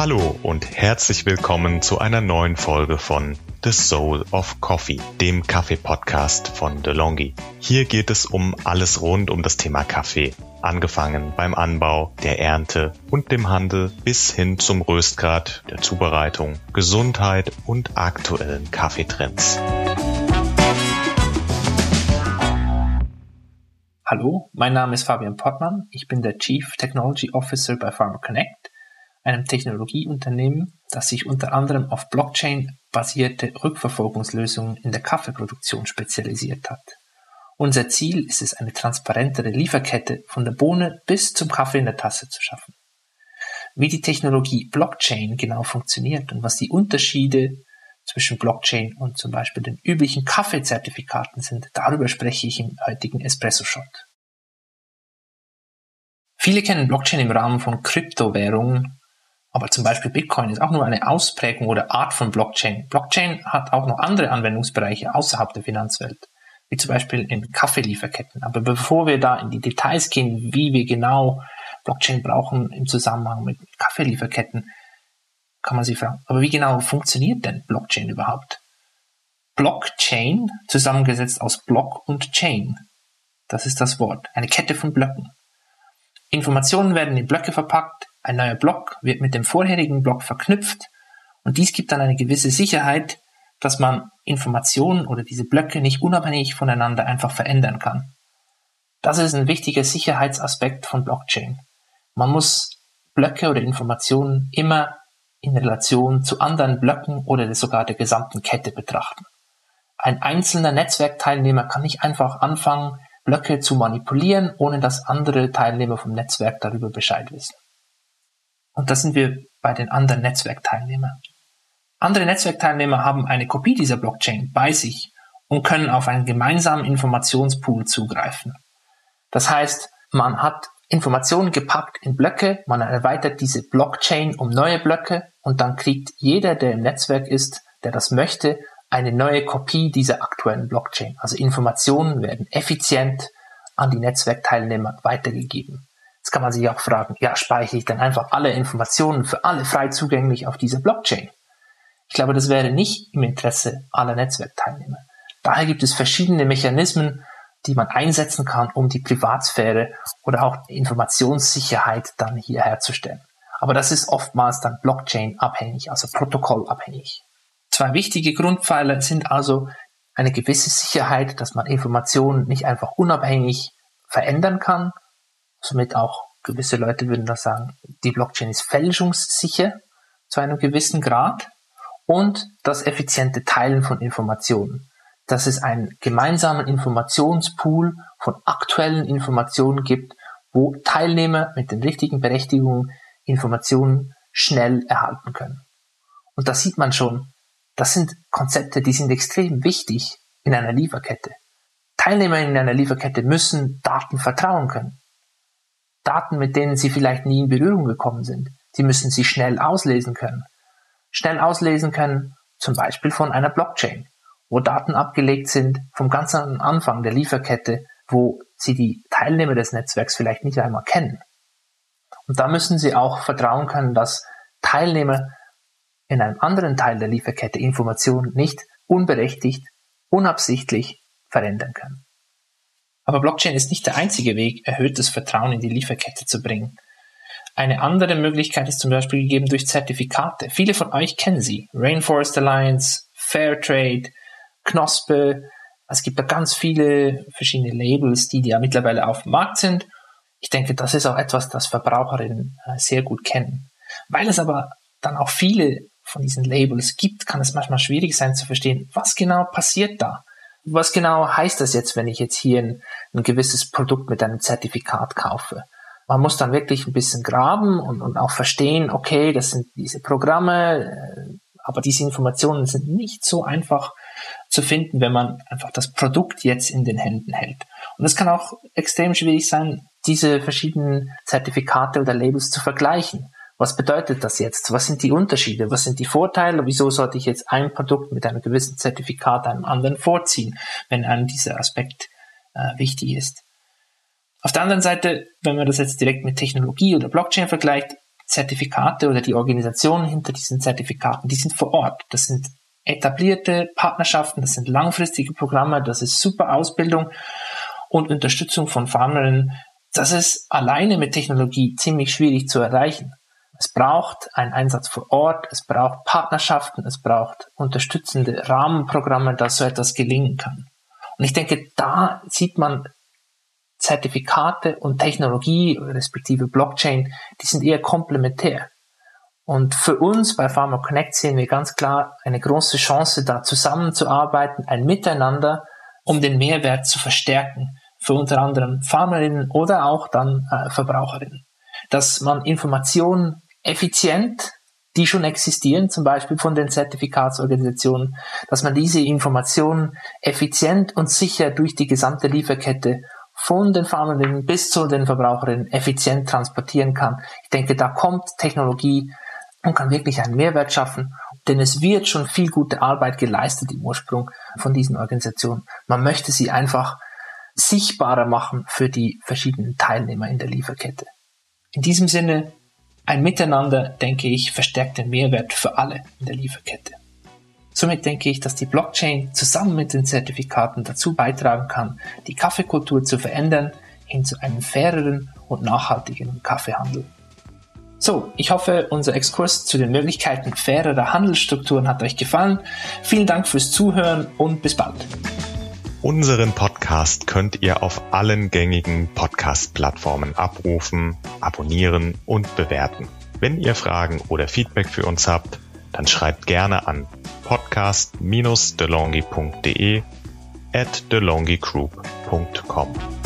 Hallo und herzlich willkommen zu einer neuen Folge von The Soul of Coffee, dem Kaffee-Podcast von DeLonghi. Hier geht es um alles rund um das Thema Kaffee, angefangen beim Anbau, der Ernte und dem Handel bis hin zum Röstgrad, der Zubereitung, Gesundheit und aktuellen Kaffeetrends. Hallo, mein Name ist Fabian Pottmann. Ich bin der Chief Technology Officer bei Pharma Connect, einem Technologieunternehmen, das sich unter anderem auf Blockchain-basierte Rückverfolgungslösungen in der Kaffeeproduktion spezialisiert hat. Unser Ziel ist es, eine transparentere Lieferkette von der Bohne bis zum Kaffee in der Tasse zu schaffen. Wie die Technologie Blockchain genau funktioniert und was die Unterschiede zwischen Blockchain und zum Beispiel den üblichen Kaffeezertifikaten sind, darüber spreche ich im heutigen Espresso Shot. Viele kennen Blockchain im Rahmen von Kryptowährungen, aber zum Beispiel Bitcoin ist auch nur eine Ausprägung oder Art von Blockchain. Blockchain hat auch noch andere Anwendungsbereiche außerhalb der Finanzwelt, wie zum Beispiel in Kaffeelieferketten. Aber bevor wir da in die Details gehen, wie wir genau Blockchain brauchen im Zusammenhang mit Kaffeelieferketten, kann man sich fragen, aber wie genau funktioniert denn Blockchain überhaupt? Blockchain, zusammengesetzt aus Block und Chain. Das ist das Wort. Eine Kette von Blöcken. Informationen werden in Blöcke verpackt, ein neuer Block wird mit dem vorherigen Block verknüpft und dies gibt dann eine gewisse Sicherheit, dass man Informationen oder diese Blöcke nicht unabhängig voneinander einfach verändern kann. Das ist ein wichtiger Sicherheitsaspekt von Blockchain. Man muss Blöcke oder Informationen immer in Relation zu anderen Blöcken oder sogar der gesamten Kette betrachten. Ein einzelner Netzwerkteilnehmer kann nicht einfach anfangen, Blöcke zu manipulieren, ohne dass andere Teilnehmer vom Netzwerk darüber Bescheid wissen. Und da sind wir bei den anderen Netzwerkteilnehmern. Andere Netzwerkteilnehmer haben eine Kopie dieser Blockchain bei sich und können auf einen gemeinsamen Informationspool zugreifen. Das heißt, man hat Informationen gepackt in Blöcke, man erweitert diese Blockchain um neue Blöcke und dann kriegt jeder, der im Netzwerk ist, der das möchte, eine neue Kopie dieser aktuellen Blockchain. Also Informationen werden effizient an die Netzwerkteilnehmer weitergegeben. Jetzt kann man sich auch fragen, ja, speichere ich dann einfach alle Informationen für alle frei zugänglich auf dieser Blockchain? Ich glaube, das wäre nicht im Interesse aller Netzwerkteilnehmer. Daher gibt es verschiedene Mechanismen, die man einsetzen kann, um die Privatsphäre oder auch Informationssicherheit dann hier herzustellen. Aber das ist oftmals dann Blockchain abhängig, also protokollabhängig. Zwei wichtige Grundpfeiler sind also eine gewisse Sicherheit, dass man Informationen nicht einfach unabhängig verändern kann. Somit auch gewisse Leute würden das sagen, die Blockchain ist fälschungssicher zu einem gewissen Grad und das effiziente Teilen von Informationen dass es einen gemeinsamen Informationspool von aktuellen Informationen gibt, wo Teilnehmer mit den richtigen Berechtigungen Informationen schnell erhalten können. Und da sieht man schon, das sind Konzepte, die sind extrem wichtig in einer Lieferkette. Teilnehmer in einer Lieferkette müssen Daten vertrauen können. Daten, mit denen sie vielleicht nie in Berührung gekommen sind. Sie müssen sie schnell auslesen können. Schnell auslesen können, zum Beispiel von einer Blockchain wo Daten abgelegt sind vom ganzen Anfang der Lieferkette, wo sie die Teilnehmer des Netzwerks vielleicht nicht einmal kennen. Und da müssen sie auch vertrauen können, dass Teilnehmer in einem anderen Teil der Lieferkette Informationen nicht unberechtigt, unabsichtlich verändern können. Aber Blockchain ist nicht der einzige Weg, erhöhtes Vertrauen in die Lieferkette zu bringen. Eine andere Möglichkeit ist zum Beispiel gegeben durch Zertifikate. Viele von euch kennen sie. Rainforest Alliance, Fairtrade, Knospe. Es gibt da ganz viele verschiedene Labels, die ja mittlerweile auf dem Markt sind. Ich denke, das ist auch etwas, das Verbraucherinnen äh, sehr gut kennen. Weil es aber dann auch viele von diesen Labels gibt, kann es manchmal schwierig sein zu verstehen, was genau passiert da. Was genau heißt das jetzt, wenn ich jetzt hier ein, ein gewisses Produkt mit einem Zertifikat kaufe? Man muss dann wirklich ein bisschen graben und, und auch verstehen, okay, das sind diese Programme, äh, aber diese Informationen sind nicht so einfach zu finden, wenn man einfach das Produkt jetzt in den Händen hält. Und es kann auch extrem schwierig sein, diese verschiedenen Zertifikate oder Labels zu vergleichen. Was bedeutet das jetzt? Was sind die Unterschiede? Was sind die Vorteile? Wieso sollte ich jetzt ein Produkt mit einem gewissen Zertifikat einem anderen vorziehen, wenn einem dieser Aspekt äh, wichtig ist? Auf der anderen Seite, wenn man das jetzt direkt mit Technologie oder Blockchain vergleicht, Zertifikate oder die Organisationen hinter diesen Zertifikaten, die sind vor Ort. Das sind etablierte Partnerschaften, das sind langfristige Programme, das ist super Ausbildung und Unterstützung von Farmerinnen. Das ist alleine mit Technologie ziemlich schwierig zu erreichen. Es braucht einen Einsatz vor Ort, es braucht Partnerschaften, es braucht unterstützende Rahmenprogramme, dass so etwas gelingen kann. Und ich denke, da sieht man Zertifikate und Technologie, respektive Blockchain, die sind eher komplementär. Und für uns bei Pharma Connect sehen wir ganz klar eine große Chance, da zusammenzuarbeiten, ein Miteinander, um den Mehrwert zu verstärken für unter anderem Farmerinnen oder auch dann äh, Verbraucherinnen. Dass man Informationen effizient, die schon existieren, zum Beispiel von den Zertifikatsorganisationen, dass man diese Informationen effizient und sicher durch die gesamte Lieferkette von den Farmerinnen bis zu den Verbraucherinnen effizient transportieren kann. Ich denke, da kommt Technologie und kann wirklich einen Mehrwert schaffen, denn es wird schon viel gute Arbeit geleistet im Ursprung von diesen Organisationen. Man möchte sie einfach sichtbarer machen für die verschiedenen Teilnehmer in der Lieferkette. In diesem Sinne, ein Miteinander, denke ich, verstärkt den Mehrwert für alle in der Lieferkette. Somit denke ich, dass die Blockchain zusammen mit den Zertifikaten dazu beitragen kann, die Kaffeekultur zu verändern hin zu einem faireren und nachhaltigeren Kaffeehandel. So, ich hoffe, unser Exkurs zu den Möglichkeiten fairerer Handelsstrukturen hat euch gefallen. Vielen Dank fürs Zuhören und bis bald. Unseren Podcast könnt ihr auf allen gängigen Podcast-Plattformen abrufen, abonnieren und bewerten. Wenn ihr Fragen oder Feedback für uns habt, dann schreibt gerne an podcast-delongi.de at delongigroup.com.